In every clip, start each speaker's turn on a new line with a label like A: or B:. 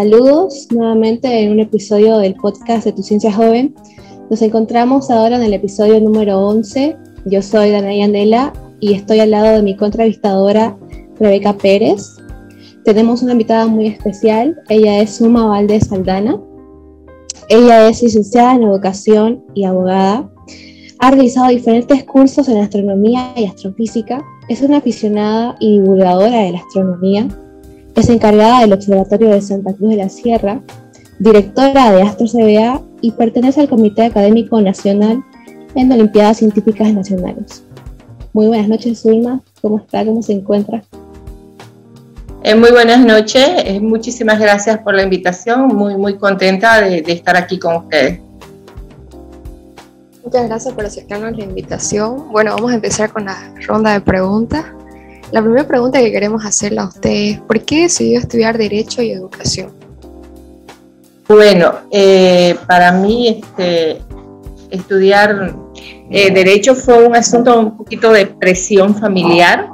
A: saludos nuevamente en un episodio del podcast de Tu Ciencia Joven. Nos encontramos ahora en el episodio número 11. Yo soy Danaí Andela y estoy al lado de mi contravistadora Rebeca Pérez. Tenemos una invitada muy especial. Ella es Suma Valdez Saldana. Ella es licenciada en educación y abogada. Ha realizado diferentes cursos en astronomía y astrofísica. Es una aficionada y divulgadora de la astronomía es encargada del Observatorio de Santa Cruz de la Sierra, directora de Astro CBA y pertenece al Comité Académico Nacional en Olimpiadas Científicas Nacionales. Muy buenas noches, Zulma. ¿Cómo está? ¿Cómo se encuentra?
B: Eh, muy buenas noches. Eh, muchísimas gracias por la invitación. Muy, muy contenta de, de estar aquí con ustedes.
C: Muchas gracias por aceptarnos la invitación. Bueno, vamos a empezar con la ronda de preguntas. La primera pregunta que queremos hacerle a usted es, ¿por qué decidió estudiar Derecho y Educación?
B: Bueno, eh, para mí este, estudiar eh, Derecho fue un asunto un poquito de presión familiar,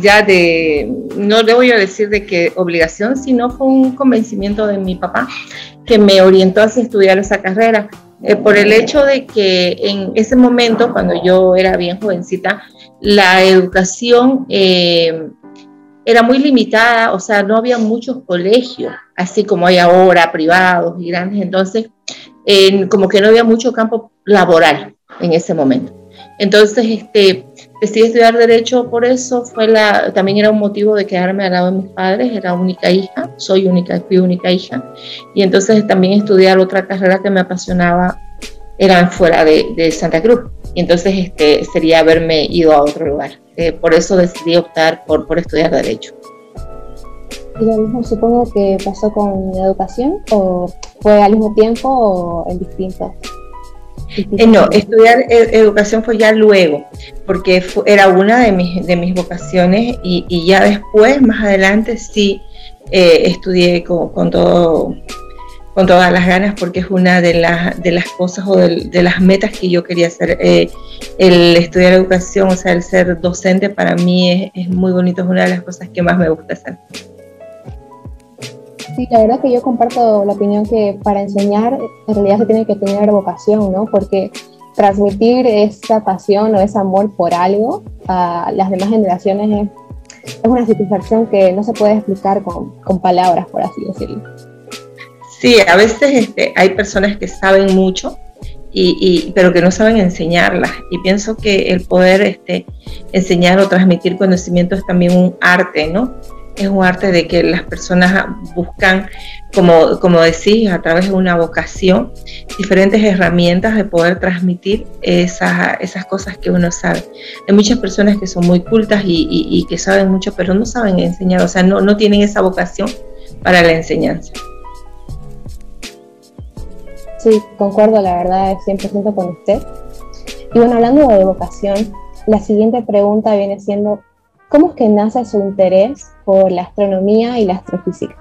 B: ya de, no le voy a decir de qué obligación, sino fue un convencimiento de mi papá que me orientó hacia estudiar esa carrera. Eh, por el hecho de que en ese momento, cuando yo era bien jovencita, la educación eh, era muy limitada, o sea, no había muchos colegios, así como hay ahora, privados y grandes, entonces, como que no había mucho campo laboral en ese momento. Entonces, este, decidí estudiar Derecho por eso, fue la, también era un motivo de quedarme al lado de mis padres, era única hija, soy única, fui única hija, y entonces también estudiar otra carrera que me apasionaba eran fuera de, Santa Cruz. Y entonces este, sería haberme ido a otro lugar. Eh, por eso decidí optar por, por estudiar Derecho.
A: ¿Y lo mismo supongo que pasó con educación o fue al mismo tiempo o en distintos?
B: Eh, no, estudiar e, educación fue ya luego, porque era una de mis, de mis vocaciones y, y ya después, más adelante, sí eh, estudié con, con, todo con todas las ganas porque es una de, las de las cosas o de, las metas que yo quería hacer. Eh, el estudiar educación, o sea, el ser docente para mí es, muy bonito, es una de las cosas que más me gusta hacer.
A: Sí, la verdad que yo comparto la opinión que para enseñar en realidad se tiene que tener vocación, ¿no? Porque transmitir esa pasión o ese amor por algo a las demás generaciones es, es una satisfacción que no se puede explicar con, con palabras, por así decirlo.
B: Sí, a veces este, hay personas que saben mucho, y, pero que no saben enseñarlas. Y pienso que el poder este, enseñar o transmitir conocimiento es también un arte, ¿no? Es un arte de que las personas buscan, como, como decís, a través de una vocación, diferentes herramientas de poder transmitir esas, esas cosas que uno sabe. Hay muchas personas que son muy cultas y, y que saben mucho, pero no saben enseñar, o sea, no, no tienen esa vocación para la enseñanza.
A: Sí, concuerdo, la verdad, 100% con usted. Y bueno, hablando de vocación, la siguiente pregunta viene siendo, ¿cómo es que nace su interés por la astronomía y la astrofísica?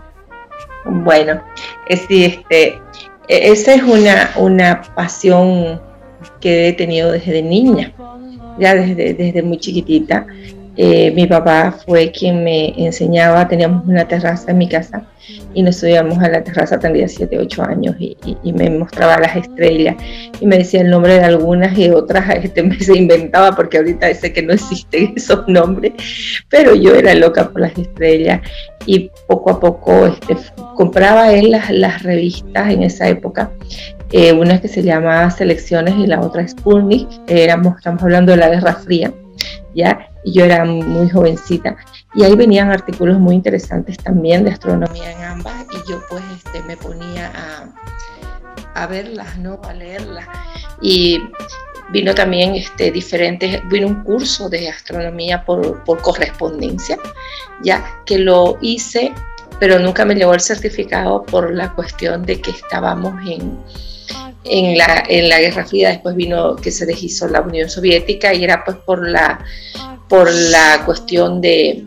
B: Bueno, es, este, e, esa es una, una pasión que he tenido desde niña, ya desde, desde muy chiquitita. Eh, mi papá fue quien me enseñaba, teníamos una terraza en mi casa y nos subíamos a la terraza, tendría 7, 8 años y, me mostraba las estrellas y me decía el nombre de algunas y otras este, me se inventaba porque ahorita sé que no existen esos nombres, pero yo era loca por las estrellas y poco a poco este, compraba él las, revistas en esa época eh, una que se llamaba Selecciones y la otra Sputnik, éramos, estamos hablando de la Guerra Fría, ¿ya? Y yo era muy jovencita. Y ahí venían artículos muy interesantes también de astronomía en ambas y yo pues este, me ponía a, verlas, ¿no? A leerlas. Y vino también este, diferentes, vino un curso de astronomía por, por correspondencia, ya que lo hice, pero nunca me llevó el certificado por la cuestión de que estábamos en, en la, en la Guerra Fría, después vino que se deshizo la Unión Soviética y era pues por la por la cuestión de,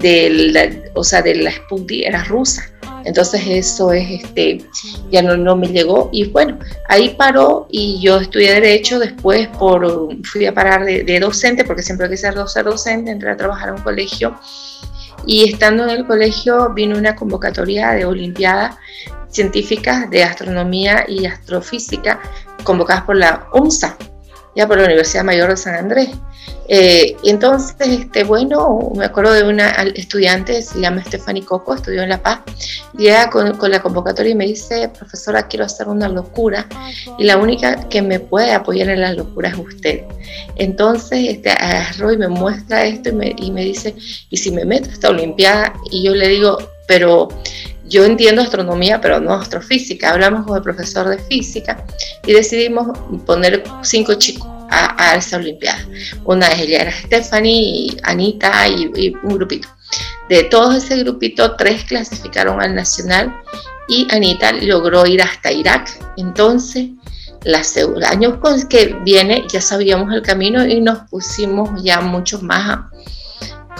B: la, o sea, de la Sputnik, era rusa. Entonces eso es, este, ya no, no me llegó. Y bueno, ahí paró y yo estudié Derecho, después por, fui a parar de, docente, porque siempre quise ser docente, entré a trabajar en un colegio. Y estando en el colegio vino una convocatoria de Olimpiadas científicas de astronomía y astrofísica convocadas por la UNSA, ya por la Universidad Mayor de San Andrés. Eh, entonces, este, bueno, me acuerdo de una estudiante, se llama Stephanie Coco, estudió en La Paz, llega con, con, la convocatoria y me dice, profesora, quiero hacer una locura y la única que me puede apoyar en la locura es usted. Entonces, este, agarró y me muestra esto y me, y me dice, ¿y si me meto a esta Olimpiada? Y yo le digo, pero yo entiendo astronomía, pero no astrofísica. Hablamos con el profesor de física y decidimos poner cinco chicos a, esa Olimpiada. Una de ellas era Stephanie, Anita y, un grupito. De todo ese grupito, tres clasificaron al nacional y Anita logró ir hasta Irak. Entonces, el año que viene ya sabíamos el camino y nos pusimos ya mucho más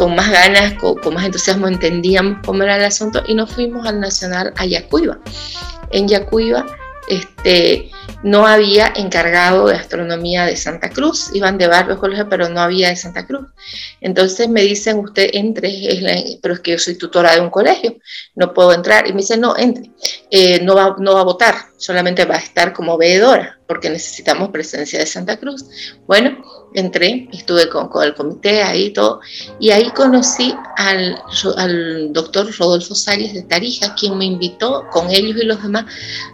B: con más ganas, con, más entusiasmo, entendíamos cómo era el asunto y nos fuimos al Nacional a Yacuiba. En Yacuiba este, no había encargado de astronomía de Santa Cruz, iban de barrio colegio, pero no había de Santa Cruz. Entonces me dicen, usted entre, pero es que yo soy tutora de un colegio, no puedo entrar. Y me dicen, no, entre, eh, no, va, no va a votar, solamente va a estar como veedora, porque necesitamos presencia de Santa Cruz. Bueno, entré, estuve con, el comité ahí todo, y ahí conocí al, al doctor Rodolfo Salles de Tarija, quien me invitó con ellos y los demás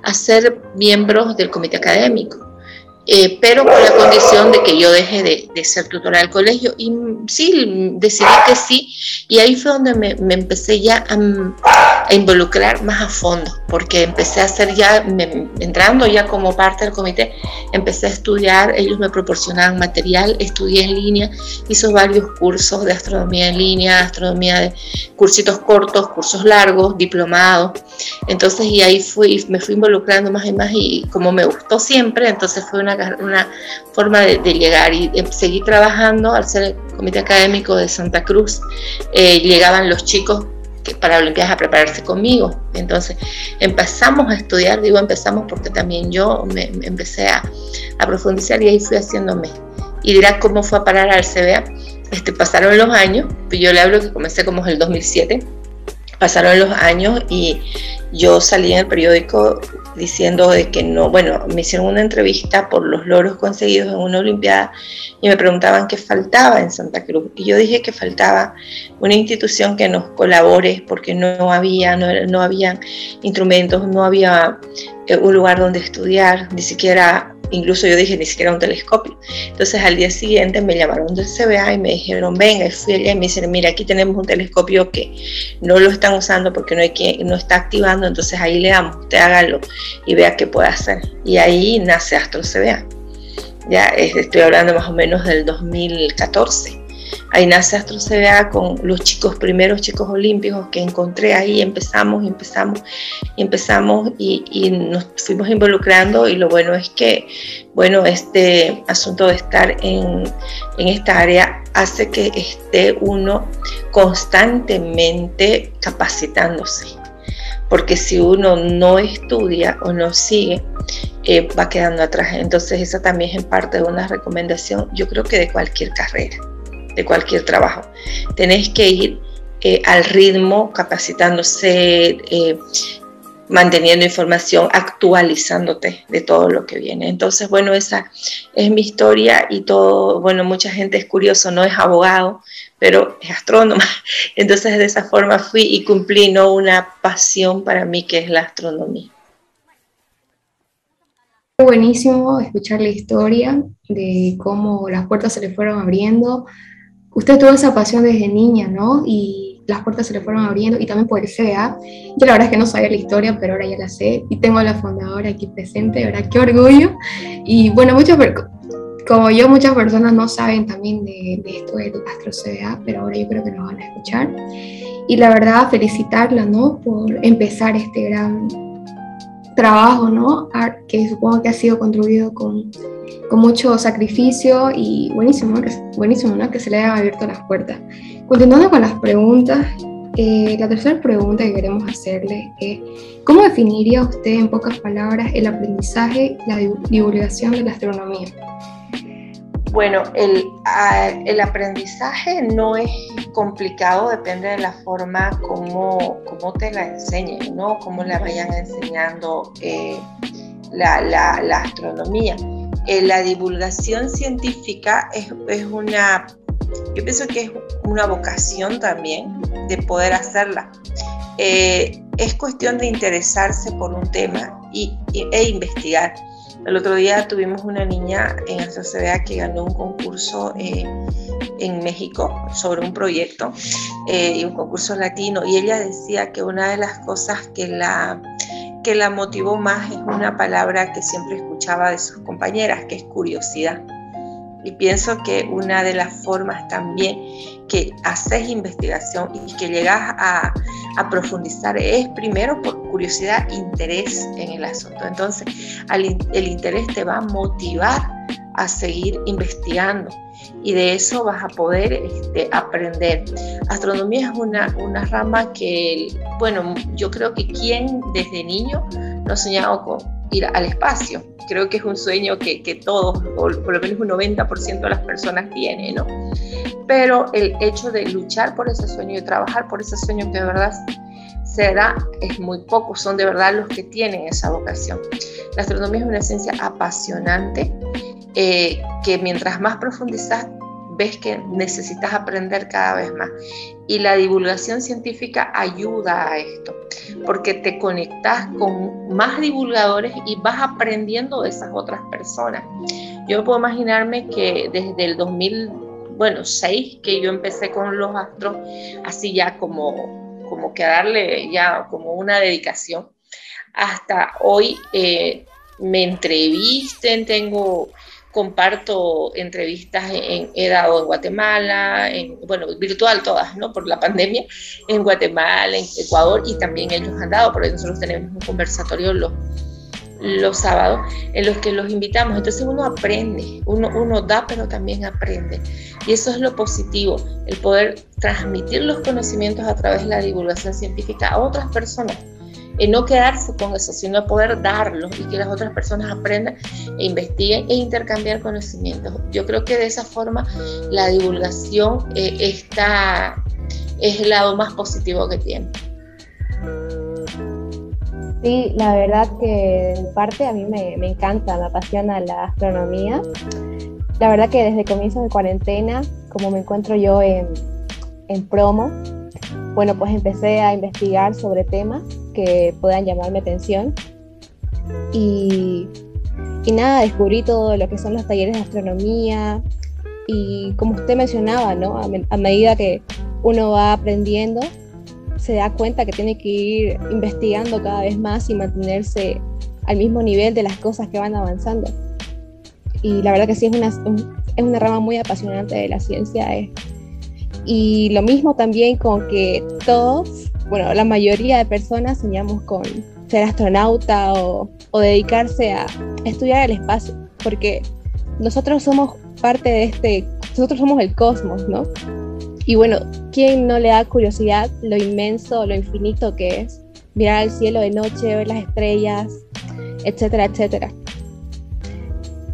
B: a ser miembros del comité académico. Eh, pero con la condición de que yo deje de, ser tutora del colegio. Y sí, decidí que sí, y ahí fue donde me, empecé ya a, involucrar más a fondo, porque empecé a hacer ya, entrando ya como parte del comité, empecé a estudiar, ellos me proporcionaban material, estudié en línea, hice varios cursos de astronomía en línea, astronomía de cursitos cortos, cursos largos, diplomados. Entonces, y ahí fui, me fui involucrando más y más, y como me gustó siempre, entonces fue una una forma de, llegar y seguir trabajando al ser el comité académico de Santa Cruz. Eh, llegaban los chicos para Olimpiadas a prepararse conmigo. Entonces empezamos a estudiar, digo empezamos porque también yo me, empecé a, profundizar y ahí fui haciéndome. Y dirá cómo fue a parar al CBA. Este, pasaron los años, pues yo le hablo que comencé como en el 2007, pasaron los años y yo salí en el periódico diciendo de que no, bueno, me hicieron una entrevista por los logros conseguidos en una Olimpiada y me preguntaban qué faltaba en Santa Cruz. Y yo dije que faltaba una institución que nos colabore porque no había, no, no había instrumentos, no había eh, un lugar donde estudiar, ni siquiera incluso yo dije, ni siquiera un telescopio. Entonces al día siguiente me llamaron del CBA y me dijeron, venga, fui allá y me dicen, mira, aquí tenemos un telescopio que no lo están usando porque no, hay que, no está activando, entonces ahí le damos, usted hágalo y vea qué puede hacer. Y ahí nace Astro CBA. Ya estoy hablando más o menos del 2014. Ahí nace Astro CBA con los chicos, primeros chicos olímpicos que encontré ahí, empezamos, empezamos, empezamos y, y, nos fuimos involucrando. Y lo bueno es que, bueno, este asunto de estar en, en esta área hace que esté uno constantemente capacitándose. Porque si uno no estudia o no sigue, eh, va quedando atrás. Entonces esa también es en parte de una recomendación, yo creo que de cualquier carrera de cualquier trabajo. Tenés que ir eh, al ritmo, capacitándose, eh, manteniendo información, actualizándote de todo lo que viene. Entonces, bueno, esa es mi historia y todo, bueno, mucha gente es curioso, no es abogado, pero es astrónoma. Entonces, de esa forma fui y cumplí ¿no? una pasión para mí que es la astronomía.
C: Buenísimo escuchar la historia de cómo las puertas se le fueron abriendo, usted tuvo esa pasión desde niña, ¿no? Y las puertas se le fueron abriendo y también por el CBA. Yo la verdad es que no sabía la historia, pero ahora ya la sé y tengo a la fundadora aquí presente, ¿verdad? Qué orgullo. Y bueno, muchas como yo, muchas personas no saben también de, esto del Astro CBA, pero ahora yo creo que nos van a escuchar. Y la verdad, felicitarla, ¿no? Por empezar este gran trabajo, ¿no? Que supongo que ha sido construido con con mucho sacrificio y buenísimo, que, buenísimo ¿no? que se le hayan abierto las puertas. Continuando con las preguntas, eh, la tercera pregunta que queremos hacerle es, ¿cómo definiría usted en pocas palabras el aprendizaje y la divulgación de la astronomía?
B: Bueno, el, el, aprendizaje no es complicado, depende de la forma como, como te la enseñen, ¿no? Cómo la vayan enseñando eh, la, la, la, astronomía. Eh, la divulgación científica es, es, una, yo pienso que es una vocación también de poder hacerla. Eh, es cuestión de interesarse por un tema y, e investigar. El otro día tuvimos una niña en AstroCBA que ganó un concurso eh, en México sobre un proyecto eh, y un concurso latino y ella decía que una de las cosas que la, que la motivó más es una palabra que siempre escuchaba de sus compañeras, que es curiosidad. Y pienso que una de las formas también que haces investigación y que llegas a, a profundizar es primero por curiosidad, interés en el asunto. Entonces, el interés te va a motivar a seguir investigando y de eso vas a poder este, aprender. Astronomía es una, una rama que, bueno, yo creo que quien desde niño no ha soñado con ir al espacio. Creo que es un sueño que, que todos, o por lo menos un 90% de las personas tienen, ¿no? Pero el hecho de luchar por ese sueño y trabajar por ese sueño que de verdad se da es muy poco, son de verdad los que tienen esa vocación. La astronomía es una ciencia apasionante eh, que mientras más profundizas ves que necesitas aprender cada vez más. Y la divulgación científica ayuda a esto, porque te conectas con más divulgadores y vas aprendiendo de esas otras personas. Yo puedo imaginarme que desde el 2000, bueno, 6 que yo empecé con los astros, así ya como, como que darle ya como una dedicación, hasta hoy eh, me entrevisten, tengo comparto entrevistas en, he dado en Guatemala, en, bueno, virtual todas, ¿no? Por la pandemia, en Guatemala, en Ecuador, y también ellos han dado, porque nosotros tenemos un conversatorio los, los sábados en los que los invitamos. Entonces uno aprende, uno, uno da, pero también aprende. Y eso es lo positivo, el poder transmitir los conocimientos a través de la divulgación científica a otras personas no quedarse con eso, sino poder darlo y que las otras personas aprendan e investiguen e intercambiar conocimientos. Yo creo que de esa forma la divulgación eh, está, es el lado más positivo que tiene.
A: Sí, la verdad que en parte a mí me, me encanta, me apasiona la astronomía. La verdad que desde comienzo de cuarentena, como me encuentro yo en, en promo, bueno, pues empecé a investigar sobre temas que puedan llamarme atención. Y, y nada, descubrí todo lo que son los talleres de astronomía. Y como usted mencionaba, ¿no? a, medida que uno va aprendiendo, se da cuenta que tiene que ir investigando cada vez más y mantenerse al mismo nivel de las cosas que van avanzando. Y la verdad que sí es una, es una rama muy apasionante de la ciencia. Eh. Y lo mismo también con que todos bueno, la mayoría de personas soñamos con ser astronauta o, dedicarse a estudiar el espacio, porque nosotros somos parte de este, nosotros somos el cosmos, ¿no? Y bueno, ¿quién no le da curiosidad lo inmenso, lo infinito que es mirar al cielo de noche, ver las estrellas, etcétera, etcétera?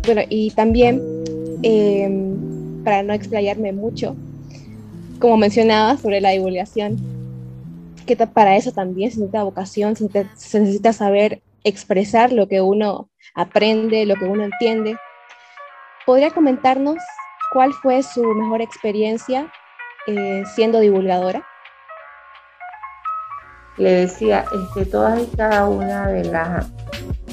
A: Bueno, y también, em, para no explayarme mucho, como mencionaba sobre la divulgación, que para eso también se necesita vocación, se necesita, saber expresar lo que uno aprende, lo que uno entiende. ¿Podría comentarnos cuál fue su mejor experiencia eh, siendo divulgadora?
B: Le decía, este, todas y cada una de, las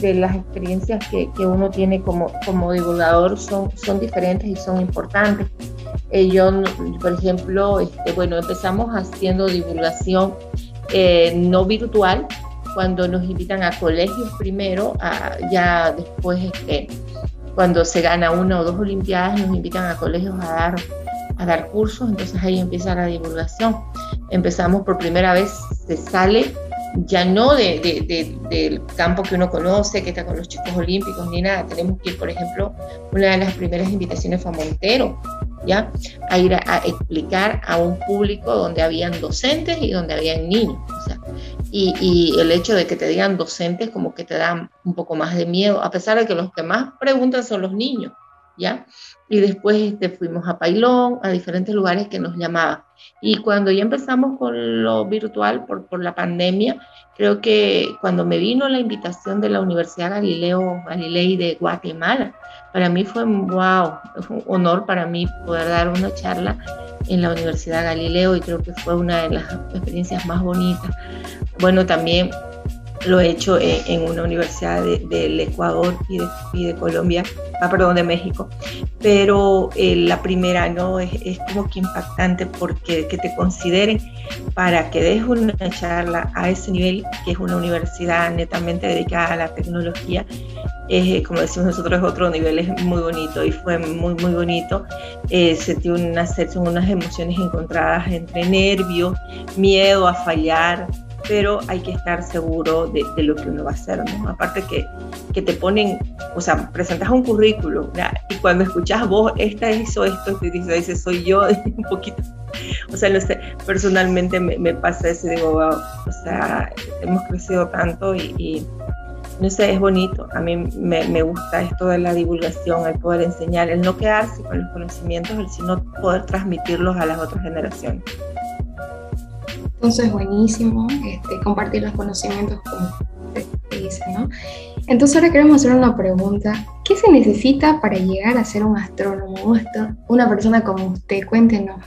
B: de las experiencias que, que, uno tiene como, como divulgador son, son diferentes y son importantes. Eh, yo, por ejemplo, este, bueno, empezamos haciendo divulgación eh, no virtual, cuando nos invitan a colegios primero, ya después este, cuando se gana una o dos olimpiadas nos invitan a colegios a dar, a dar cursos, entonces ahí empieza la divulgación. Empezamos por primera vez, se sale ya no de, del campo que uno conoce, que está con los chicos olímpicos ni nada, tenemos que ir, por ejemplo, una de las primeras invitaciones fue a Montero, ¿ya? A ir a, explicar a un público donde habían docentes y donde habían niños. y, y, el hecho de que te digan docentes como que te da un poco más de miedo, a pesar de que los que más preguntan son los niños, ¿ya? Y después este, fuimos a Pailón, a diferentes lugares que nos llamaban. Y cuando ya empezamos con lo virtual por, por la pandemia, creo que cuando me vino la invitación de la Universidad Galileo Galilei de Guatemala, para mí fue wow, un honor para mí poder dar una charla en la Universidad Galileo y creo que fue una de las experiencias más bonitas. Bueno, también lo he hecho en, una universidad del Ecuador y de, Colombia, ah, perdón, de México, pero eh, la primera no es, es, como que impactante porque que te consideren para que des una charla a ese nivel, que es una universidad netamente dedicada a la tecnología, es, como decimos nosotros, otro nivel, es muy bonito y fue muy, muy bonito. Eh, sentí una, unas emociones encontradas entre nervios, miedo a fallar, pero hay que estar seguro de, lo que uno va a hacer, ¿no? Aparte que, que te ponen, o sea, presentas un currículum y cuando escuchas vos, esta hizo esto, te dice, soy yo, un poquito. O sea, no sé, personalmente me, pasa eso y digo, wow, o sea, hemos crecido tanto y, no sé, es bonito. A mí me, me, gusta esto de la divulgación, el poder enseñar, el no quedarse con los conocimientos, sino poder transmitirlos a las otras generaciones.
C: Entonces, buenísimo este, compartir los conocimientos como te dice, ¿no? Entonces ahora queremos hacer una pregunta. ¿Qué se necesita para llegar a ser un astrónomo? Una persona como usted, cuéntenos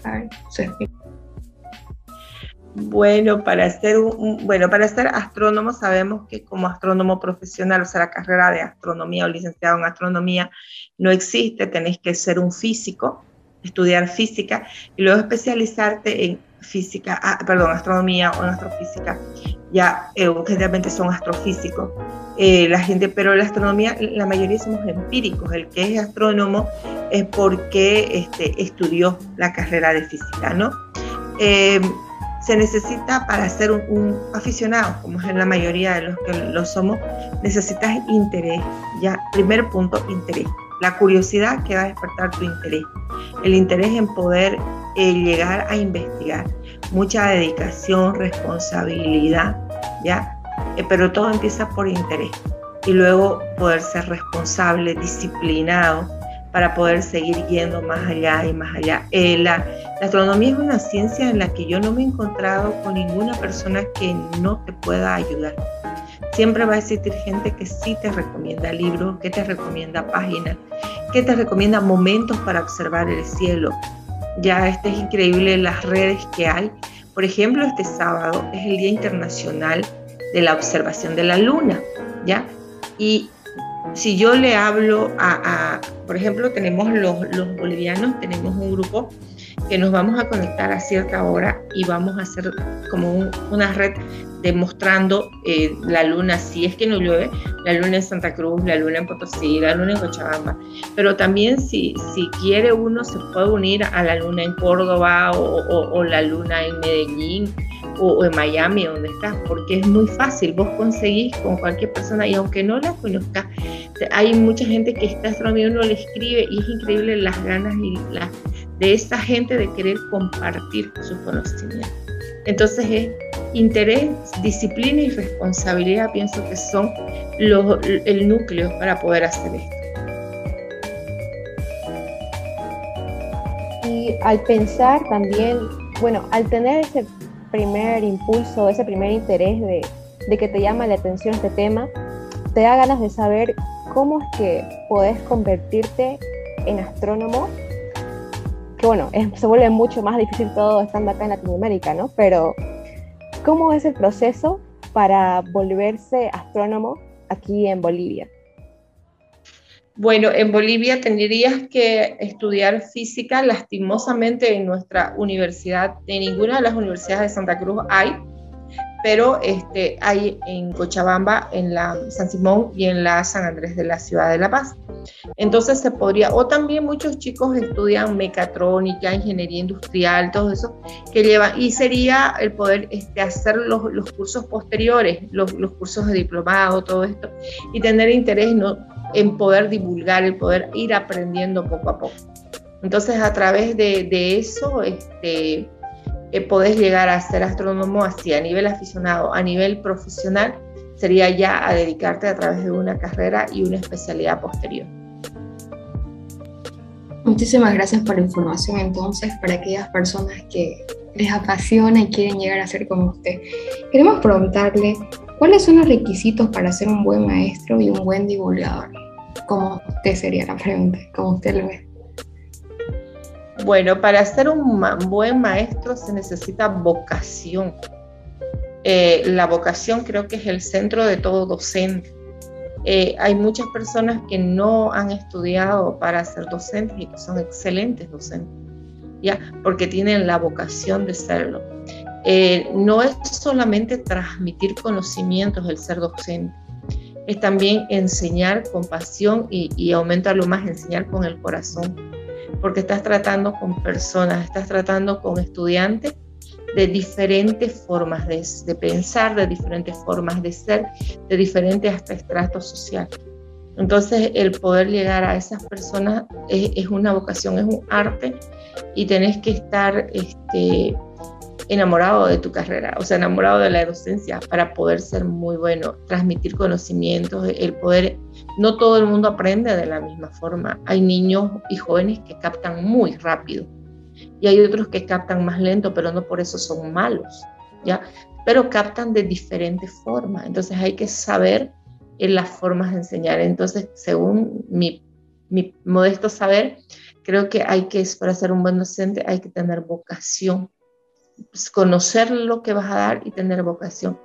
B: Bueno, para ser un, bueno, para ser astrónomo sabemos que como astrónomo profesional, o sea, la carrera de astronomía o licenciado en astronomía no existe, tenés que ser un físico, estudiar física y luego especializarte en física, ah, perdón, astronomía o en astrofísica, ya eh, generalmente son astrofísicos. Eh, la gente, pero la astronomía, la mayoría somos empíricos. El que es astrónomo es porque este, estudió la carrera de física, ¿no? Eh, se necesita para ser un, aficionado, como es la mayoría de los que lo somos, necesitas interés. Ya, primer punto, interés. La curiosidad que va a despertar tu interés. El interés en poder llegar a investigar. Mucha dedicación, responsabilidad, ¿ya? Eh, pero todo empieza por interés. Y luego poder ser responsable, disciplinado, para poder seguir yendo más allá y más allá. Eh, la, astronomía es una ciencia en la que yo no me he encontrado con ninguna persona que no te pueda ayudar. Siempre va a existir gente que sí te recomienda libros, que te recomienda páginas, que te recomienda momentos para observar el cielo, ya este es increíble las redes que hay. Por ejemplo, este sábado es el Día Internacional de la Observación de la Luna, ¿ya? Y si yo le hablo a, por ejemplo, tenemos los, los bolivianos, tenemos un grupo que nos vamos a conectar a cierta hora y vamos a hacer como una red demostrando eh, la luna, si es que no llueve, la luna en Santa Cruz, la luna en Potosí, la luna en Cochabamba, pero también si, si quiere uno se puede unir a la luna en Córdoba o, la luna en Medellín o, en Miami, donde estás, porque es muy fácil, vos conseguís con cualquier persona y aunque no la conozcas, hay mucha gente que está astronomía, uno le escribe y es increíble las ganas y las de esta gente de querer compartir sus conocimientos. Entonces es interés, disciplina y responsabilidad, pienso que son el núcleo para poder hacer esto.
A: Y al pensar también, bueno, al tener ese primer impulso, ese primer interés de, de que te llama la atención este tema, te da ganas de saber cómo es que podés convertirte en astrónomo bueno, se vuelve mucho más difícil todo estando acá en Latinoamérica, ¿no? Pero, ¿cómo es el proceso para volverse astrónomo aquí en Bolivia?
B: Bueno, en Bolivia tendrías que estudiar física. Lastimosamente en nuestra universidad, en ninguna de las universidades de Santa Cruz hay pero este, hay en Cochabamba, en la San Simón y en la San Andrés de la Ciudad de La Paz. Entonces se podría, o también muchos chicos estudian mecatrónica, ingeniería industrial, todo eso, que llevan, y sería el poder este, hacer los, los cursos posteriores, los, los, cursos de diplomado, todo esto, y tener interés ¿no? en poder divulgar, el poder ir aprendiendo poco a poco. Entonces a través de, de eso, este, eh, podés llegar a ser astrónomo así a nivel aficionado, a nivel profesional, sería ya a dedicarte a través de una carrera y una especialidad posterior.
C: Muchísimas gracias por la información entonces para aquellas personas que les apasiona y quieren llegar a ser como usted. Queremos preguntarle, ¿cuáles son los requisitos para ser un buen maestro y un buen divulgador? ¿Cómo usted sería la pregunta? ¿Cómo usted lo ve?
B: Bueno, para ser un buen maestro se necesita vocación. Eh, la vocación creo que es el centro de todo docente. Eh, hay muchas personas que no han estudiado para ser docentes y que son excelentes docentes, ¿ya? porque tienen la vocación de serlo. Eh, no es solamente transmitir conocimientos el ser docente, es también enseñar con pasión y, y aumentarlo más, enseñar con el corazón, porque estás tratando con personas, estás tratando con estudiantes de diferentes formas de, pensar, de diferentes formas de ser, de diferentes hasta estratos sociales. Entonces, el poder llegar a esas personas es, una vocación, es un arte y tenés que estar este, enamorado de tu carrera, o sea, enamorado de la docencia para poder ser muy bueno, transmitir conocimientos, el poder, no todo el mundo aprende de la misma forma. Hay niños y jóvenes que captan muy rápido y hay otros que captan más lento, pero no por eso son malos, ¿ya? Pero captan de diferentes formas, entonces hay que saber en las formas de enseñar. Entonces, según mi, mi modesto saber, creo que hay que, para ser un buen docente, hay que tener vocación, conocer lo que vas a dar y tener vocación.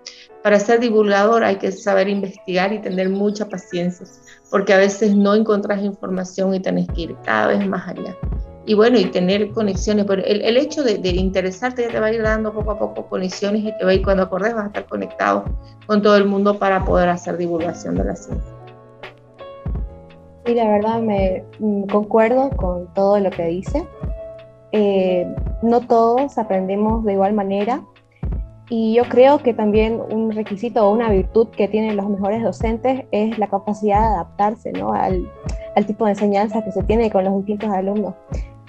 B: Para ser divulgador hay que saber investigar y tener mucha paciencia, porque a veces no encontrás información y tenés que ir cada vez más allá y bueno, y tener conexiones. Pero el, el hecho de, de, interesarte ya te va a ir dando poco a poco conexiones y te va a ir, cuando acordes vas a estar conectado con todo el mundo para poder hacer divulgación de la ciencia.
A: Sí, la verdad me mm, concuerdo con todo lo que dice. Eh, no todos aprendemos de igual manera y yo creo que también un requisito o una virtud que tienen los mejores docentes es la capacidad de adaptarse ¿no? al, al tipo de enseñanza que se tiene con los distintos alumnos.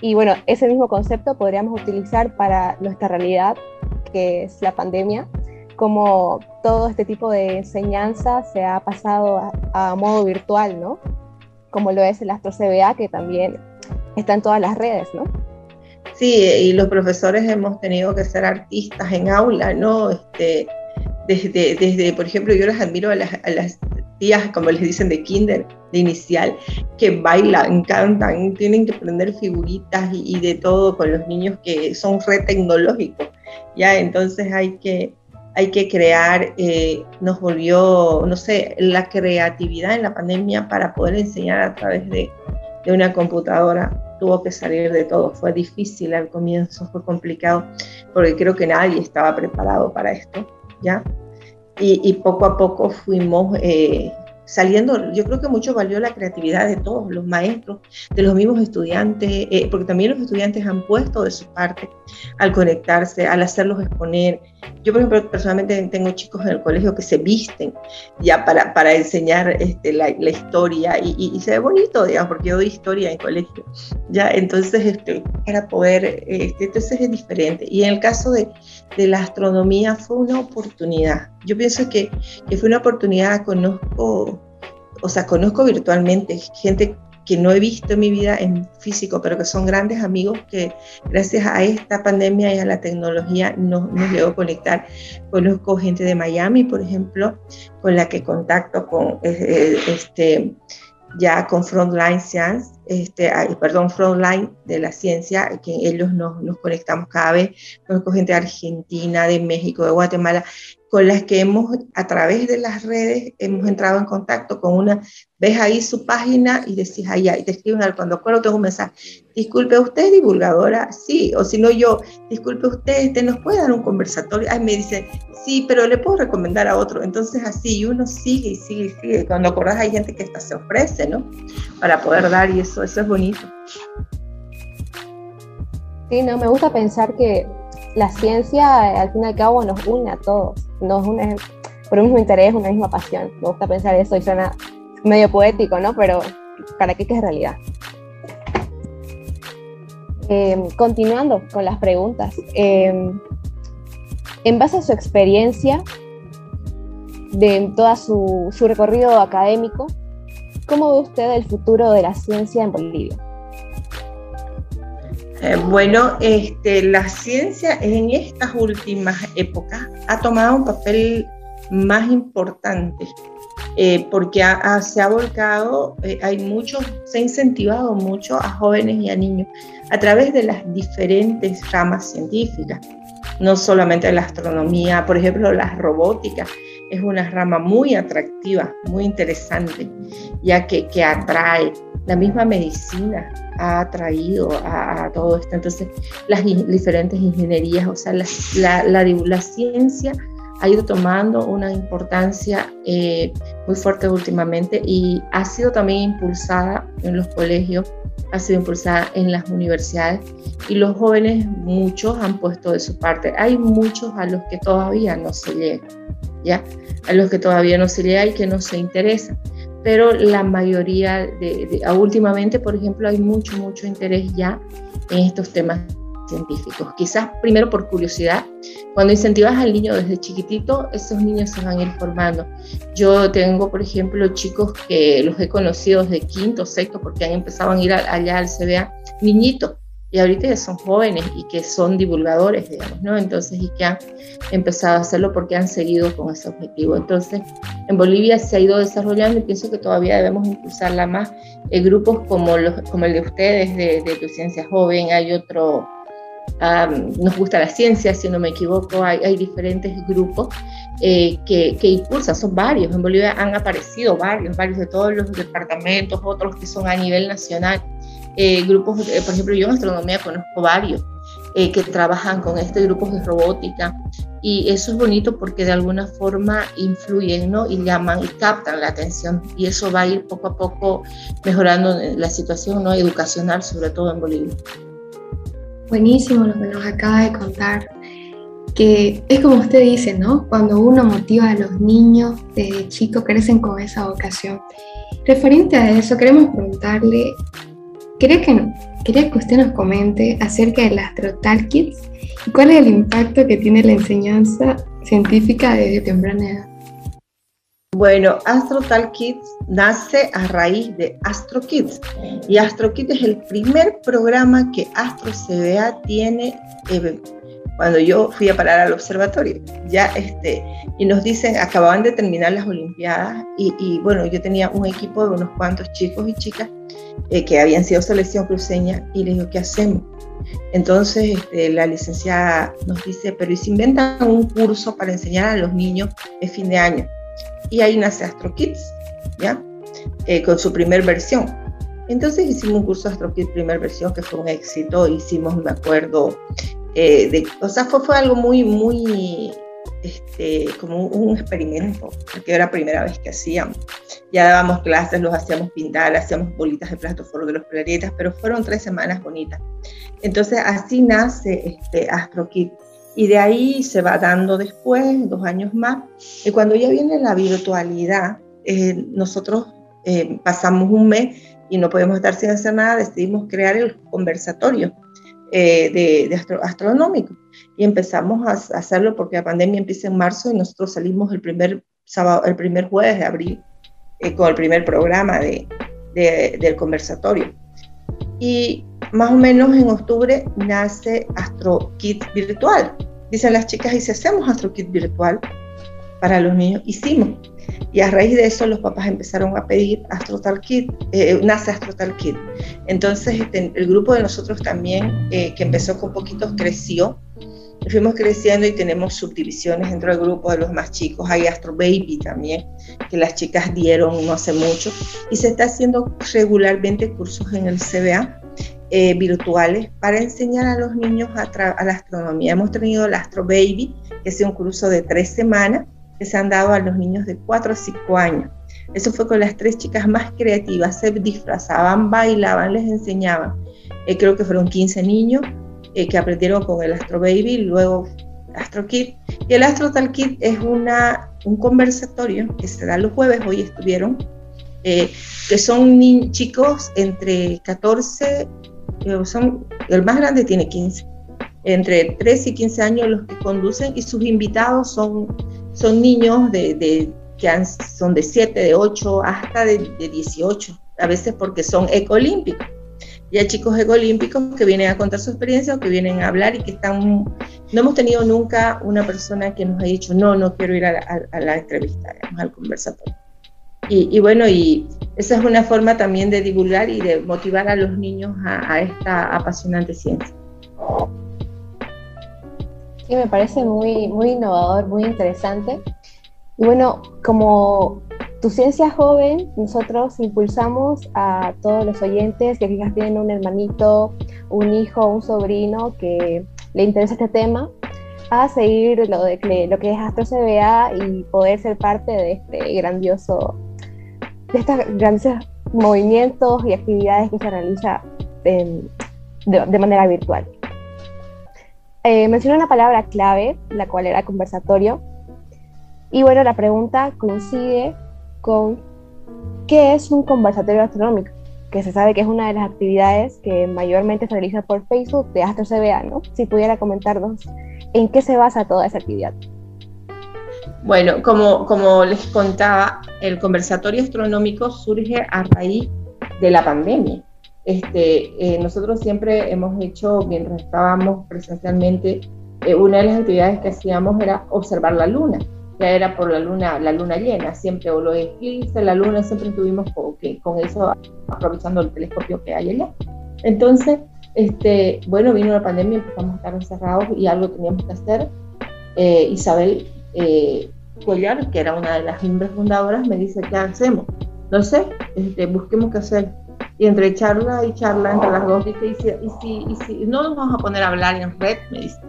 A: Y bueno, ese mismo concepto podríamos utilizar para nuestra realidad, que es la pandemia, como todo este tipo de enseñanza se ha pasado a, modo virtual, ¿no? Como lo es el Astro CBA, que también está en todas las redes, ¿no?
B: Sí, y los profesores hemos tenido que ser artistas en aula, ¿no? Este, desde, desde, por ejemplo, yo les admiro a las, a las tías, como les dicen, de kinder, de inicial, que bailan, cantan, tienen que aprender figuritas y, de todo con los niños que son re tecnológicos, ¿ya? Entonces hay que, hay que crear, eh, nos volvió, no sé, la creatividad en la pandemia para poder enseñar a través de, de una computadora tuvo que salir de todo. Fue difícil al comienzo, fue complicado, porque creo que nadie estaba preparado para esto, ¿ya? y, poco a poco fuimos eh, saliendo, yo creo que mucho valió la creatividad de todos los maestros, de los mismos estudiantes, eh, porque también los estudiantes han puesto de su parte al conectarse, al hacerlos exponer. Yo, por ejemplo, personalmente tengo chicos en el colegio que se visten ya para, para enseñar este, la, la, historia y, y, se ve bonito, digamos, porque yo doy historia en colegio, ya, entonces, este, para poder, este, entonces es diferente. Y en el caso de, de la astronomía fue una oportunidad. Yo pienso que, que fue una oportunidad, conozco o sea, conozco virtualmente gente que no he visto en mi vida en físico, pero que son grandes amigos que gracias a esta pandemia y a la tecnología nos, nos llegó a conectar. Conozco gente de Miami, por ejemplo, con la que contacto con eh, eh, este ya con Frontline Science, este, perdón, Frontline de la ciencia, que ellos nos, nos conectamos cada vez, conozco gente de Argentina, de México, de Guatemala, con las que hemos, a través de las redes, hemos entrado en contacto con una, ves ahí su página y decís allá, y te escriben al cuando acuerdo, tengo un mensaje, disculpe, ¿usted divulgadora? Sí, o si no yo, disculpe usted, ¿te nos puede dar un conversatorio? Ay, me dice, sí, pero le puedo recomendar a otro. Entonces así, uno sigue y sigue y sigue. Cuando acordás hay gente que hasta se ofrece, ¿no? Para poder dar y eso, eso es bonito.
A: Sí, no, me gusta pensar que la ciencia al fin y al cabo nos une a todos, nos une por un mismo interés, una misma pasión. Me gusta pensar eso y suena medio poético, ¿no? Pero para qué que es realidad. Eh, continuando con las preguntas, eh, en base a su experiencia, de todo su, su recorrido académico, ¿cómo ve usted el futuro de la ciencia en Bolivia?
B: Eh, bueno, este, la ciencia en estas últimas épocas ha tomado un papel más importante eh, porque se ha volcado, eh, hay mucho, se ha incentivado mucho a jóvenes y a niños a través de las diferentes ramas científicas, no solamente la astronomía, por ejemplo, la robótica es una rama muy atractiva, muy interesante, ya que, que atrae, la misma medicina ha atraído a, todo esto, entonces las diferentes ingenierías, o sea, la, la, la, la ciencia ha ido tomando una importancia eh, muy fuerte últimamente y ha sido también impulsada en los colegios, ha sido impulsada en las universidades y los jóvenes, muchos han puesto de su parte. Hay muchos a los que todavía no se llega, ¿ya? A los que todavía no se llega y que no se interesan. Pero la mayoría, de, últimamente, por ejemplo, hay mucho, mucho interés ya en estos temas científicos. Quizás primero por curiosidad. Cuando incentivas al niño desde chiquitito, esos niños se van a ir formando. Yo tengo, por ejemplo, chicos que los he conocido desde quinto, sexto, porque han empezado a ir allá al CBA, niñitos, y ahorita ya son jóvenes y que son divulgadores, digamos, ¿no? Entonces, y que han empezado a hacerlo porque han seguido con ese objetivo. Entonces, en Bolivia se ha ido desarrollando y pienso que todavía debemos impulsarla más. en grupos como, los, como el de ustedes, de, de Tu Ciencia Joven, hay otro nos gusta la ciencia, si no me equivoco, hay, hay diferentes grupos eh, que, que, impulsan, son varios, en Bolivia han aparecido varios, varios de todos los departamentos, otros que son a nivel nacional, eh, grupos, eh, por ejemplo, yo en astronomía conozco varios que trabajan con este grupos de robótica y eso es bonito porque de alguna forma influyen ¿no? y llaman y captan la atención y eso va a ir poco a poco mejorando la situación ¿no? educacional, sobre todo en Bolivia.
C: Buenísimo lo que nos acaba de contar, que es como usted dice, ¿no? Cuando uno motiva a los niños desde chicos, crecen con esa vocación. Referente a eso, queremos preguntarle, ¿quería que, quería que usted nos comente acerca del Astrotal Kids y cuál es el impacto que tiene la enseñanza científica desde temprana edad?
B: Bueno, Astrotal Kids nace a raíz de Astro Kids y Astro Kids es el primer programa que Astro CBA tiene eh, cuando yo fui a parar al observatorio. Ya este, y nos dicen, acababan de terminar las Olimpiadas y, bueno, yo tenía un equipo de unos cuantos chicos y chicas eh, que habían sido selección cruceña y les digo, ¿qué hacemos? Entonces este, la licenciada nos dice, pero ¿y si inventan un curso para enseñar a los niños de fin de año? y ahí nace Astro Kids, ¿ya? Eh, con su primer versión. Entonces hicimos un curso Astro Kids primer versión que fue un éxito, hicimos, me acuerdo, eh, de, o sea, fue, fue algo muy, muy, este, como un, experimento, porque era la primera vez que hacíamos. Ya dábamos clases, los hacíamos pintar, hacíamos bolitas de plástico de los planetas, pero fueron tres semanas bonitas. Entonces así nace este Astro Kids y de ahí se va dando después, dos años más. Y cuando ya viene la virtualidad, eh, nosotros eh, pasamos un mes y no podemos estar sin hacer nada, decidimos crear el conversatorio eh, de, astronómico. Y empezamos a, hacerlo porque la pandemia empieza en marzo y nosotros salimos el primer, sábado, el primer jueves de abril con el primer programa de, del conversatorio. Y más o menos en octubre nace AstroKit virtual. Dicen las chicas, ¿y si hacemos AstroKit virtual para los niños? Hicimos. Y a raíz de eso los papás empezaron a pedir AstroTal Kit, eh, nace AstroTal Kit. Entonces este, el grupo de nosotros también, eh, que empezó con poquitos, creció. Fuimos creciendo y tenemos subdivisiones dentro del grupo de los más chicos. Hay Astro Baby también, que las chicas dieron no hace mucho. Y se está haciendo regularmente cursos en el CBA eh, virtuales para enseñar a los niños a, la astronomía. Hemos tenido el Astro Baby, que es un curso de tres semanas que se han dado a los niños de 4 a 5 años. Eso fue con las tres chicas más creativas, se disfrazaban, bailaban, les enseñaban. Eh, creo que fueron 15 niños eh, que aprendieron con el Astro Baby, luego Astro Kid. Y el Astro Tal Kid es una, un conversatorio que se da los jueves, hoy estuvieron, que son chicos entre 14 son, el más grande tiene 15, entre 3 y 15 años los que conducen y sus invitados son, son niños de, de que son de 7, de 8 hasta de, 18, a veces porque son ecolímpicos. y hay chicos ecolímpicos que vienen a contar su experiencia o que vienen a hablar y que están... No hemos tenido nunca una persona que nos ha dicho, no, no quiero ir a la, a, la entrevista, al conversatorio. Y, y, bueno, y esa es una forma también de divulgar y de motivar a los niños a, a esta apasionante ciencia.
A: Me parece muy, muy innovador, muy interesante. Y bueno, como tu ciencia joven, nosotros impulsamos a todos los oyentes que quizás tienen un hermanito, un hijo, un sobrino que le interesa este tema, a seguir lo, de, lo que es Astro CBA y poder ser parte de este grandioso, de estos grandes movimientos y actividades que se realiza de, de, manera virtual. Eh, mencioné una palabra clave, la cual era conversatorio, y bueno, la pregunta coincide con qué es un conversatorio astronómico, que se sabe que es una de las actividades que mayormente se realiza por Facebook de Astro CBA, ¿no? Si pudiera comentarnos en qué se basa toda esa actividad.
B: Bueno, como, como les contaba, el conversatorio astronómico surge a raíz de la pandemia. Este, eh, nosotros siempre hemos hecho, mientras estábamos presencialmente, eh, una de las actividades que hacíamos era observar la luna ya era por la luna, la luna llena, siempre, o los eclipses, la luna, siempre estuvimos con, con eso, aprovechando el telescopio que hay allá. Entonces, este, bueno, vino la pandemia, empezamos a estar encerrados y algo teníamos que hacer. Eh, Isabel eh, Cuellar, que era una de las miembros fundadoras, me dice, ¿qué hacemos? No sé, este, busquemos qué hacer. Y entre charla y charla, entre las dos, dice, y si, y si, y si no nos vamos a poner a hablar en red, me dice,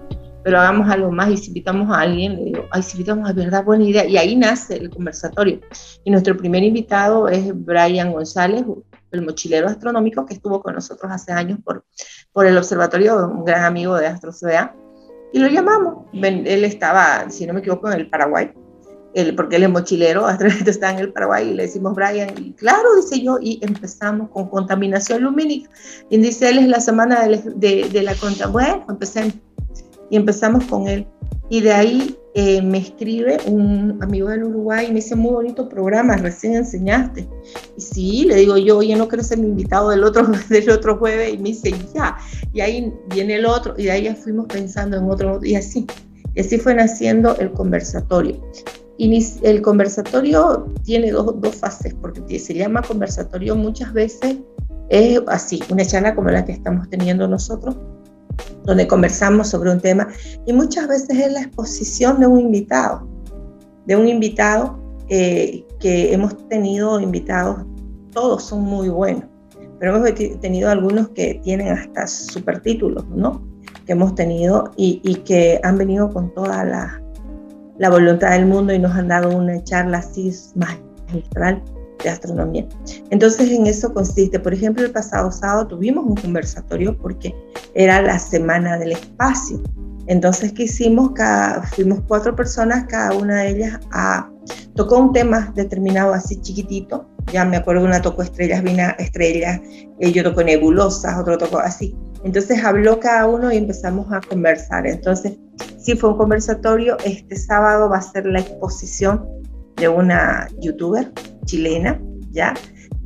B: pero hagamos algo más y si invitamos a alguien, le digo, ay, si invitamos a verdad, buena idea. Y ahí nace el conversatorio. Y nuestro primer invitado es Brian González, el mochilero astronómico que estuvo con nosotros hace años por, por el observatorio, un gran amigo de AstroCBA. Y lo llamamos. Él estaba, si no me equivoco, en el Paraguay, él, porque él es mochilero, está en el Paraguay, y le decimos, Brian, y claro, dice yo, y empezamos con contaminación lumínica. Y dice, él es la semana de, de, de la contaminación. Bueno, empecé y empezamos con él. Y de ahí eh, me escribe un amigo del Uruguay y me dice, muy bonito programa, recién enseñaste. Y sí, le digo yo, oye, no quiero ser mi invitado del otro, del otro jueves. Y me dice, ya. Y ahí viene el otro. Y de ahí ya fuimos pensando en otro. Y así. Y así fue naciendo el conversatorio. El conversatorio tiene dos, dos fases, porque se llama conversatorio muchas veces, es así, una charla como la que estamos teniendo nosotros, donde conversamos sobre un tema y muchas veces es la exposición de un invitado, de un invitado eh, que hemos tenido invitados, todos son muy buenos, pero hemos tenido algunos que tienen hasta supertítulos, ¿no? Que hemos tenido y, y que han venido con toda la, la voluntad del mundo y nos han dado una charla así magistral de astronomía. Entonces en eso consiste, por ejemplo, el pasado sábado tuvimos un conversatorio porque era la semana del espacio. Entonces, ¿qué hicimos? Cada, fuimos cuatro personas, cada una de ellas a, tocó un tema determinado así chiquitito. Ya me acuerdo, una tocó estrellas, vina estrellas, eh, yo tocó nebulosas, otro tocó así. Entonces habló cada uno y empezamos a conversar. Entonces, sí fue un conversatorio. Este sábado va a ser la exposición de una youtuber chilena, ¿ya?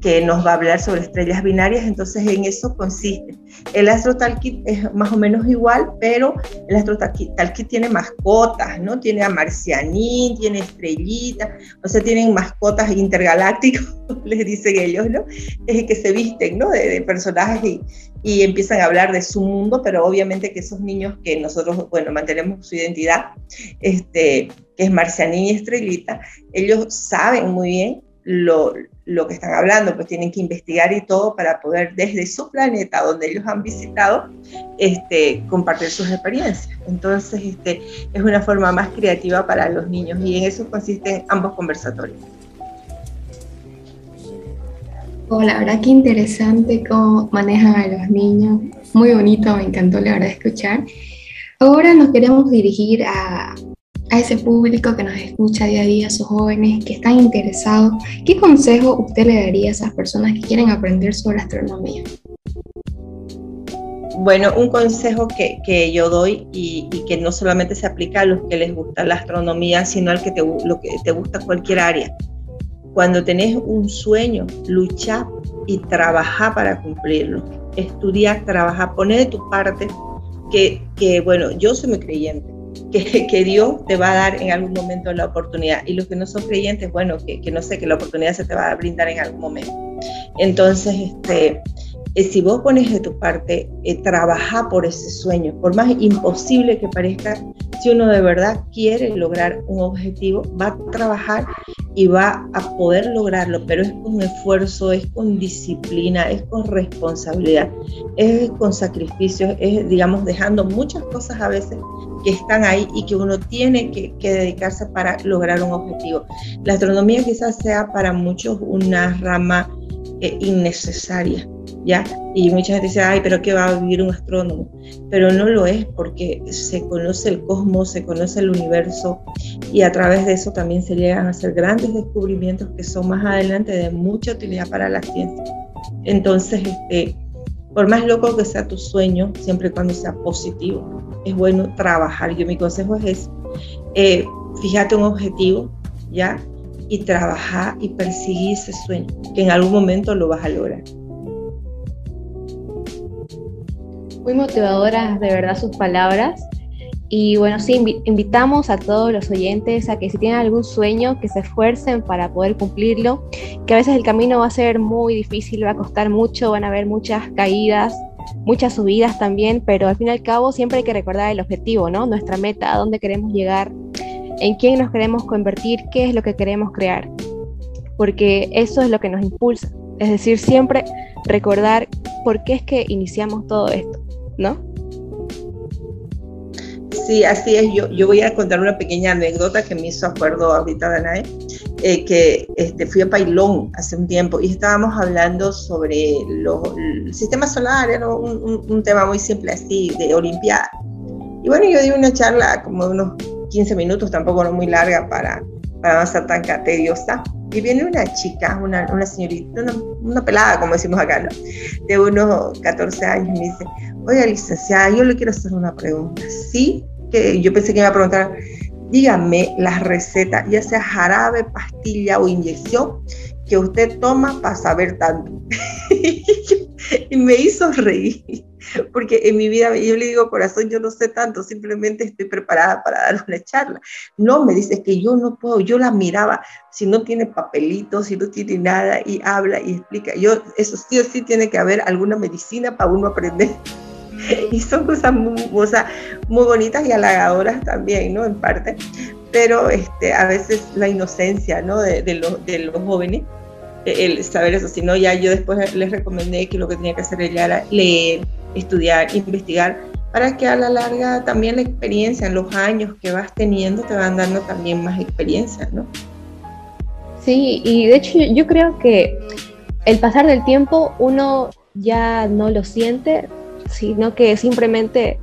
B: Que nos va a hablar sobre estrellas binarias, entonces en eso consiste. El Astro Talkit es más o menos igual, pero el Astro Talkit tiene mascotas, ¿no? Tiene a Marcianín, tiene estrellitas, o sea, tienen mascotas intergalácticos, les dicen ellos, ¿no? Es que se visten, ¿no? De, personajes y, y, empiezan a hablar de su mundo, pero obviamente que esos niños que nosotros, bueno, mantenemos su identidad, este, que es Marcianín y Estrellita, ellos saben muy bien lo, lo, que están hablando, pues tienen que investigar y todo para poder desde su planeta donde ellos han visitado, este, compartir sus experiencias. Entonces, este, es una forma más creativa para los niños y en eso consisten ambos conversatorios.
C: Oh, la verdad que interesante cómo manejan a los niños. Muy bonito, me encantó la verdad escuchar. Ahora nos queremos dirigir a, a ese público que nos escucha día a día, a esos jóvenes que están interesados, ¿qué consejo usted le daría a esas personas que quieren aprender sobre astronomía?
B: Bueno, un consejo que, que yo doy y, y, que no solamente se aplica a los que les gusta la astronomía, sino al que te, lo que te gusta cualquier área. Cuando tenés un sueño, lucha y trabaja para cumplirlo. estudia, trabaja, pone de tu parte que, que bueno, yo soy muy creyente, que, Dios te va a dar en algún momento la oportunidad. Y los que no son creyentes, bueno, que, que no sé, que la oportunidad se te va a brindar en algún momento. Entonces, este, eh, si vos pones de tu parte, eh, trabaja por ese sueño, por más imposible que parezca, si uno de verdad quiere lograr un objetivo, va a trabajar y va a poder lograrlo, pero es con esfuerzo, es con disciplina, es con responsabilidad, es con sacrificios, es, digamos, dejando muchas cosas a veces que están ahí y que uno tiene que, dedicarse para lograr un objetivo. La astronomía quizás sea para muchos una rama eh, innecesaria ¿ya? Y mucha gente dice, ay, pero ¿qué va a vivir un astrónomo? Pero no lo es porque se conoce el cosmos, se conoce el universo y a través de eso también se llegan a hacer grandes descubrimientos que son más adelante de mucha utilidad para la ciencia. Entonces, este, por más loco que sea tu sueño, siempre y cuando sea positivo, es bueno trabajar. Yo mi consejo es, eh, fíjate un objetivo, ¿ya? Y trabajar y perseguir ese sueño, que en algún momento lo vas a lograr.
A: Muy motivadoras de verdad sus palabras. Y bueno, sí, invitamos a todos los oyentes a que si tienen algún sueño, que se esfuercen para poder cumplirlo, que a veces el camino va a ser muy difícil, va a costar mucho, van a haber muchas caídas, muchas subidas también, pero al fin y al cabo siempre hay que recordar el objetivo, ¿no? Nuestra meta, a dónde queremos llegar, en quién nos queremos convertir, qué es lo que queremos crear, porque eso es lo que nos impulsa. Es decir, siempre recordar por qué es que iniciamos todo esto. ¿No?
B: Sí, así es. Yo, yo voy a contar una pequeña anécdota que me hizo acuerdo ahorita, Danae, eh, que este, fui a Pailón hace un tiempo y estábamos hablando sobre los, el sistema solar, era un, un, tema muy simple así, de Olimpiada. Y bueno, yo di una charla como de unos 15 minutos, tampoco no muy larga para, para no ser tan tediosa. Y viene una chica, una, una señorita, una, una, pelada, como decimos acá, ¿no? de unos 14 años, y me dice, oiga, licenciada, yo le quiero hacer una pregunta. Sí, que yo pensé que iba a preguntar, dígame las recetas, ya sea jarabe, pastilla o inyección, que usted toma para saber tanto. y me hizo reír, porque en mi vida yo le digo, corazón, yo no sé tanto, simplemente estoy preparada para dar una charla. No, me dice que yo no puedo, yo la miraba, si no tiene papelitos, si no tiene nada, y habla y explica. Yo, eso sí o sí tiene que haber alguna medicina para uno aprender. y son cosas muy, bonitas y halagadoras también, ¿no? En parte, pero este, a veces la inocencia, ¿no? De, los, de jóvenes, el saber eso, si no, ya yo después les recomendé que lo que tenía que hacer era leer, estudiar, investigar, para que a la larga también la experiencia, en los años que vas teniendo, te van dando también más experiencia, ¿no?
A: Sí, y de hecho yo creo que el pasar del tiempo uno ya no lo siente, sino que simplemente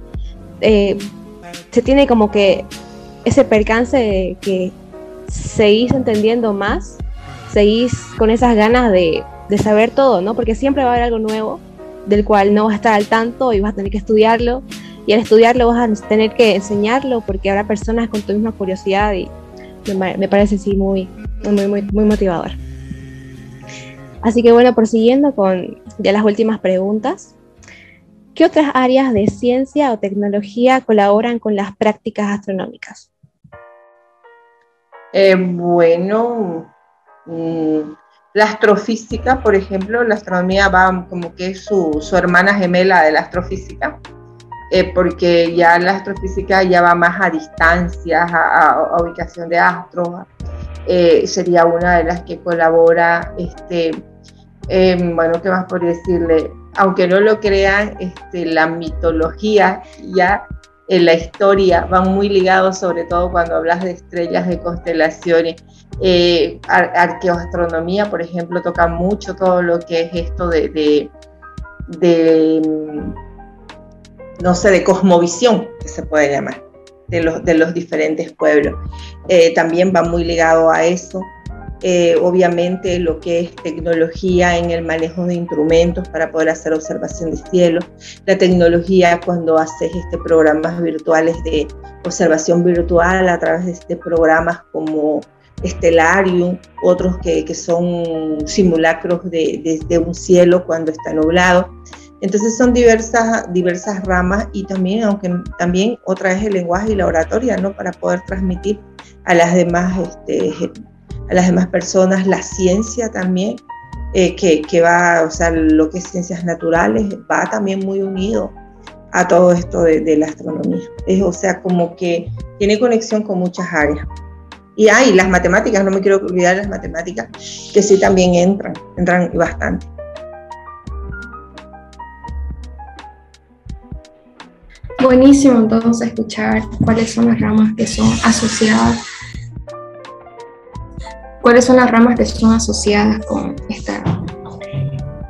A: eh, se tiene como que ese percance de que seguís entendiendo más, seguís con esas ganas de, de, saber todo, ¿no? Porque siempre va a haber algo nuevo del cual no vas a estar al tanto y vas a tener que estudiarlo. Y al estudiarlo vas a tener que enseñarlo porque habrá personas con tu misma curiosidad y me, parece sí muy, muy, muy, muy motivador. Así que bueno, prosiguiendo con ya las últimas preguntas. ¿Qué otras áreas de ciencia o tecnología colaboran con las prácticas astronómicas?
B: Eh, bueno, mm, la astrofísica, por ejemplo, la astronomía va como que es su, hermana gemela de la astrofísica, eh, porque ya la astrofísica ya va más a distancias, a, ubicación de astros, eh, sería una de las que colabora, este, bueno, ¿qué más por decirle? Aunque no lo crean, este, la mitología ya en la historia van muy ligados, sobre todo cuando hablas de estrellas, de constelaciones. Eh, arqueoastronomía, por ejemplo, toca mucho todo lo que es esto de, de, no sé, de cosmovisión, que se puede llamar, de los, de los diferentes pueblos. Eh, también va muy ligado a eso. Eh, obviamente lo que es tecnología en el manejo de instrumentos para poder hacer observación de cielo, la tecnología cuando haces este programas virtuales de observación virtual a través de este programas como Stellarium, otros que, que son simulacros de, de, un cielo cuando está nublado. Entonces son diversas, diversas ramas y también, aunque también otra es el lenguaje y la oratoria, ¿no? Para poder transmitir a las demás, este, a las demás personas la ciencia también, eh, que, que, va, o sea, lo que es ciencias naturales, va también muy unido a todo esto de, de la astronomía. Es, o sea, como que tiene conexión con muchas áreas. Y hay las matemáticas, no me quiero olvidar las matemáticas, que sí también entran, entran bastante.
C: Buenísimo entonces escuchar cuáles son las ramas que son asociadas, cuáles son las ramas que son asociadas con esta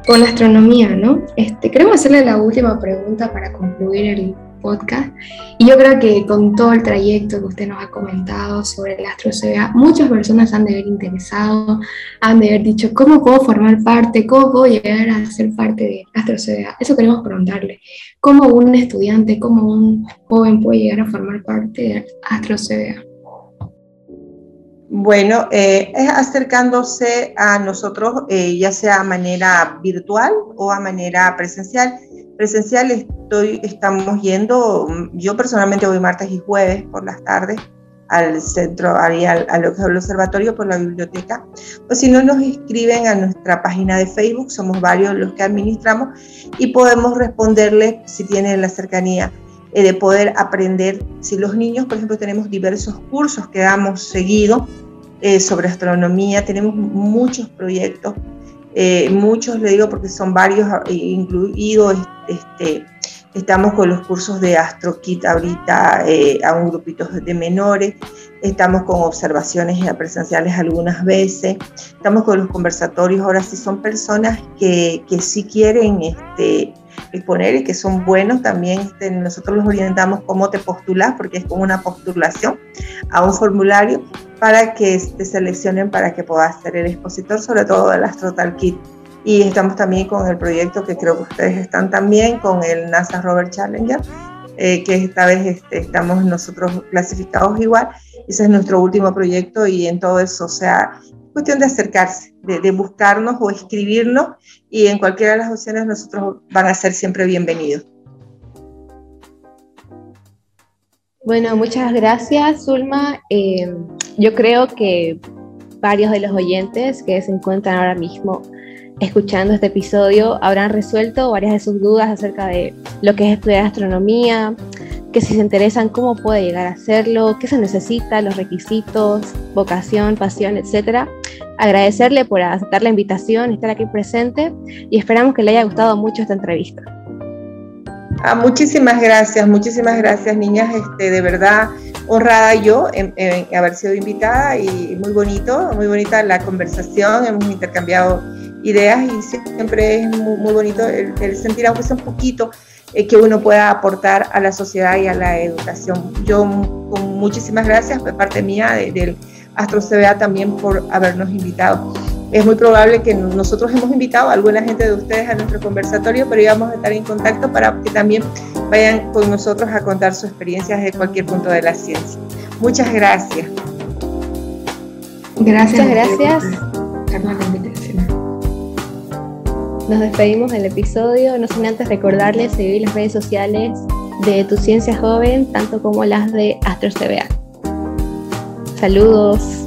C: con la astronomía, ¿no? Este, queremos hacerle la última pregunta para concluir el podcast. Y yo creo que con todo el trayecto que usted nos ha comentado sobre el AstroCBA, muchas personas han de haber interesado, han de haber dicho, ¿cómo puedo formar parte? ¿Cómo puedo llegar a ser parte de AstroCBA? Eso queremos preguntarle. ¿Cómo un estudiante, cómo un joven puede llegar a formar parte de AstroCBA?
B: Bueno, eh, es acercándose a nosotros, eh, ya sea a manera virtual o a manera presencial. Presencial estoy, estamos yendo, yo personalmente voy martes y jueves por las tardes al centro, al, a lo que es el observatorio por la biblioteca, o si no nos escriben a nuestra página de Facebook, somos varios los que administramos y podemos responderles si tienen la cercanía eh, de poder aprender. Si los niños, por ejemplo, tenemos diversos cursos que damos seguido eh, sobre astronomía, tenemos muchos proyectos, eh, muchos le digo porque son varios, incluidos este, Estamos con los cursos de AstroKit ahorita a un grupito de menores, estamos con observaciones presenciales algunas veces, estamos con los conversatorios, ahora sí son personas que, que sí quieren este, exponer y que son buenos también. Este, nosotros los orientamos cómo te postulas, porque es como una postulación a un formulario para que te seleccionen para que puedas ser el expositor, sobre todo del AstroTal Kit. Y estamos también con el proyecto que creo que ustedes están también, con el NASA Rover Challenger, eh, que esta vez este, estamos nosotros clasificados igual. Ese es nuestro último proyecto y en todo eso, o sea, cuestión de acercarse, de, buscarnos o escribirnos y en cualquiera de las opciones nosotros van a ser siempre bienvenidos.
A: Bueno, muchas gracias, Zulma. Eh, yo creo que varios de los oyentes que se encuentran ahora mismo escuchando este episodio habrán resuelto varias de sus dudas acerca de lo que es estudiar astronomía, que si se interesan cómo puede llegar a hacerlo, qué se necesita, los requisitos, vocación, pasión, etcétera. Agradecerle por aceptar la invitación, estar aquí presente y esperamos que le haya gustado mucho esta entrevista.
B: Ah, muchísimas gracias, muchísimas gracias niñas, este, de verdad honrada yo en, haber sido invitada y muy bonito, muy bonita la conversación, hemos intercambiado ideas y siempre es muy, bonito el, sentir aunque sea un poquito eh, que uno pueda aportar a la sociedad y a la educación. Yo con muchísimas gracias de parte mía del Astro también por habernos invitado. Es muy probable que nosotros hemos invitado a alguna gente de ustedes a nuestro conversatorio, pero íbamos a estar en contacto para que también vayan con nosotros a contar sus experiencias de cualquier punto de la ciencia. Muchas gracias.
A: Gracias. Muchas gracias. Nos despedimos del episodio, no sin antes recordarles seguir las redes sociales de Tu Ciencia Joven, tanto como las de Astro CBA. Saludos.